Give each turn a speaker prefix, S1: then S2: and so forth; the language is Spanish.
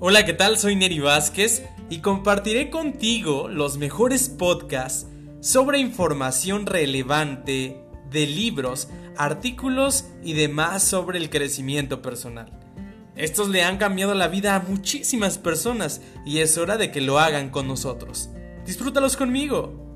S1: Hola, ¿qué tal? Soy Neri Vázquez y compartiré contigo los mejores podcasts sobre información relevante de libros, artículos y demás sobre el crecimiento personal. Estos le han cambiado la vida a muchísimas personas y es hora de que lo hagan con nosotros. Disfrútalos conmigo.